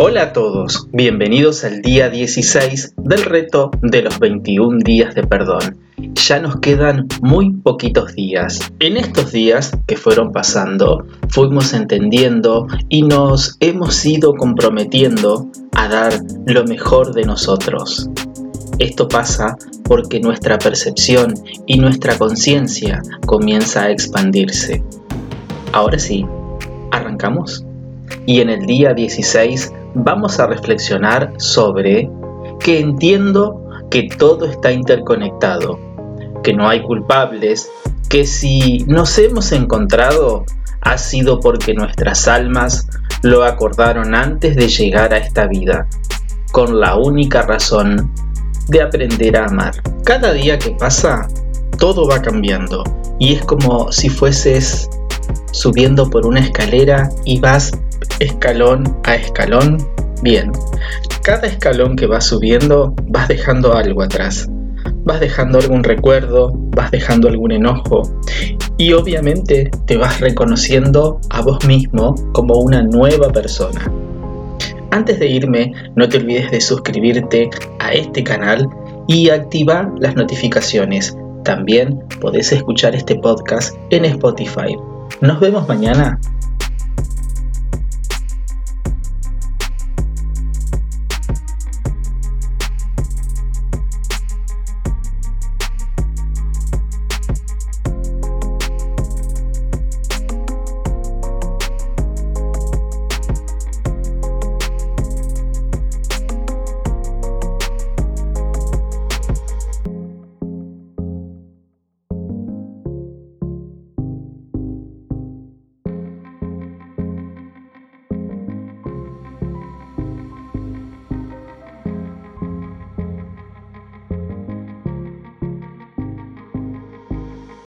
Hola a todos, bienvenidos al día 16 del reto de los 21 días de perdón. Ya nos quedan muy poquitos días. En estos días que fueron pasando, fuimos entendiendo y nos hemos ido comprometiendo a dar lo mejor de nosotros. Esto pasa porque nuestra percepción y nuestra conciencia comienza a expandirse. Ahora sí, ¿arrancamos? Y en el día 16 vamos a reflexionar sobre que entiendo que todo está interconectado, que no hay culpables, que si nos hemos encontrado ha sido porque nuestras almas lo acordaron antes de llegar a esta vida, con la única razón de aprender a amar. Cada día que pasa, todo va cambiando y es como si fueses subiendo por una escalera y vas escalón a escalón. Bien, cada escalón que vas subiendo vas dejando algo atrás. Vas dejando algún recuerdo, vas dejando algún enojo y obviamente te vas reconociendo a vos mismo como una nueva persona. Antes de irme, no te olvides de suscribirte a este canal y activar las notificaciones. También podés escuchar este podcast en Spotify. Nos vemos mañana